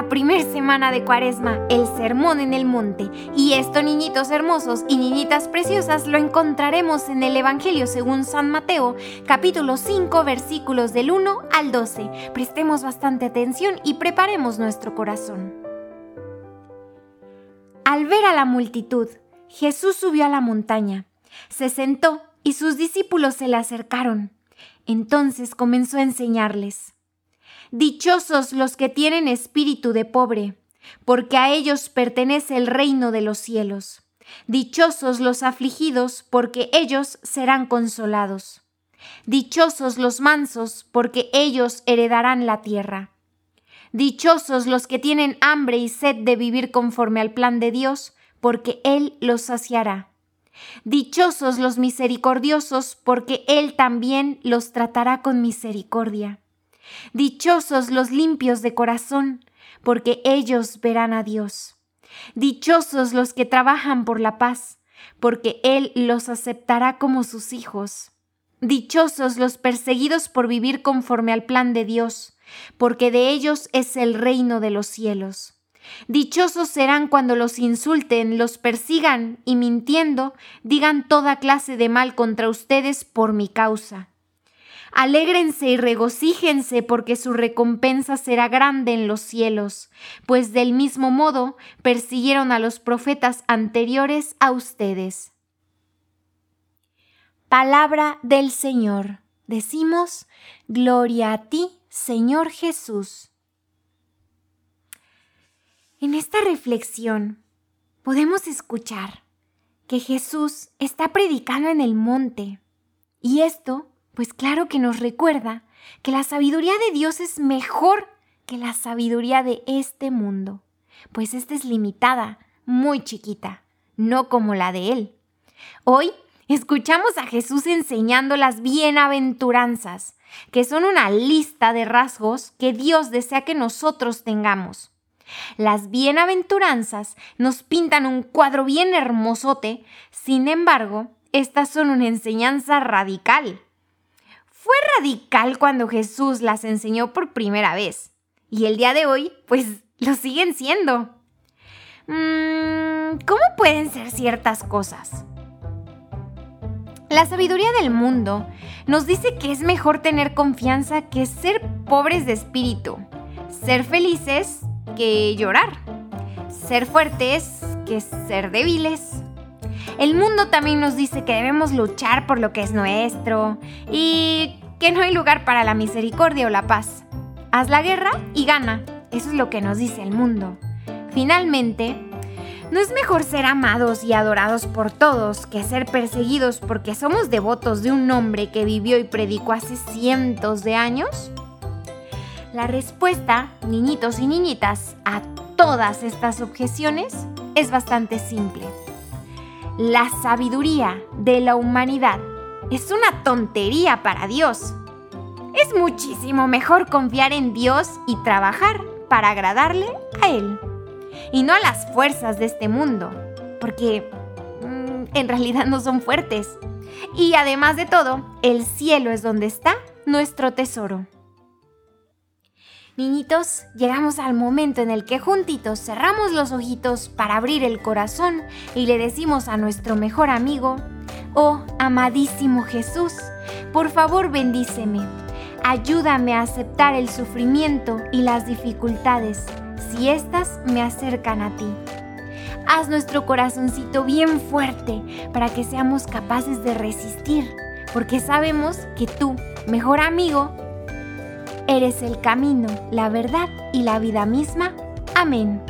la primer semana de Cuaresma, el Sermón en el Monte. Y esto, niñitos hermosos y niñitas preciosas, lo encontraremos en el Evangelio según San Mateo, capítulo 5, versículos del 1 al 12. Prestemos bastante atención y preparemos nuestro corazón. Al ver a la multitud, Jesús subió a la montaña, se sentó y sus discípulos se le acercaron. Entonces comenzó a enseñarles. Dichosos los que tienen espíritu de pobre, porque a ellos pertenece el reino de los cielos. Dichosos los afligidos, porque ellos serán consolados. Dichosos los mansos, porque ellos heredarán la tierra. Dichosos los que tienen hambre y sed de vivir conforme al plan de Dios, porque Él los saciará. Dichosos los misericordiosos, porque Él también los tratará con misericordia. Dichosos los limpios de corazón, porque ellos verán a Dios. Dichosos los que trabajan por la paz, porque Él los aceptará como sus hijos. Dichosos los perseguidos por vivir conforme al plan de Dios, porque de ellos es el reino de los cielos. Dichosos serán cuando los insulten, los persigan y mintiendo digan toda clase de mal contra ustedes por mi causa. Alégrense y regocíjense porque su recompensa será grande en los cielos, pues del mismo modo persiguieron a los profetas anteriores a ustedes. Palabra del Señor. Decimos, Gloria a ti, Señor Jesús. En esta reflexión podemos escuchar que Jesús está predicando en el monte y esto pues claro que nos recuerda que la sabiduría de Dios es mejor que la sabiduría de este mundo, pues esta es limitada, muy chiquita, no como la de Él. Hoy escuchamos a Jesús enseñando las bienaventuranzas, que son una lista de rasgos que Dios desea que nosotros tengamos. Las bienaventuranzas nos pintan un cuadro bien hermosote, sin embargo, estas son una enseñanza radical fue radical cuando Jesús las enseñó por primera vez. Y el día de hoy, pues lo siguen siendo. Mm, ¿Cómo pueden ser ciertas cosas? La sabiduría del mundo nos dice que es mejor tener confianza que ser pobres de espíritu, ser felices que llorar, ser fuertes que ser débiles. El mundo también nos dice que debemos luchar por lo que es nuestro y que no hay lugar para la misericordia o la paz. Haz la guerra y gana. Eso es lo que nos dice el mundo. Finalmente, ¿no es mejor ser amados y adorados por todos que ser perseguidos porque somos devotos de un hombre que vivió y predicó hace cientos de años? La respuesta, niñitos y niñitas, a todas estas objeciones es bastante simple. La sabiduría de la humanidad es una tontería para Dios. Es muchísimo mejor confiar en Dios y trabajar para agradarle a Él y no a las fuerzas de este mundo, porque mm, en realidad no son fuertes. Y además de todo, el cielo es donde está nuestro tesoro. Niñitos, llegamos al momento en el que juntitos cerramos los ojitos para abrir el corazón y le decimos a nuestro mejor amigo, Oh, amadísimo Jesús, por favor bendíceme. Ayúdame a aceptar el sufrimiento y las dificultades si éstas me acercan a ti. Haz nuestro corazoncito bien fuerte para que seamos capaces de resistir, porque sabemos que tú, mejor amigo, eres el camino, la verdad y la vida misma. Amén.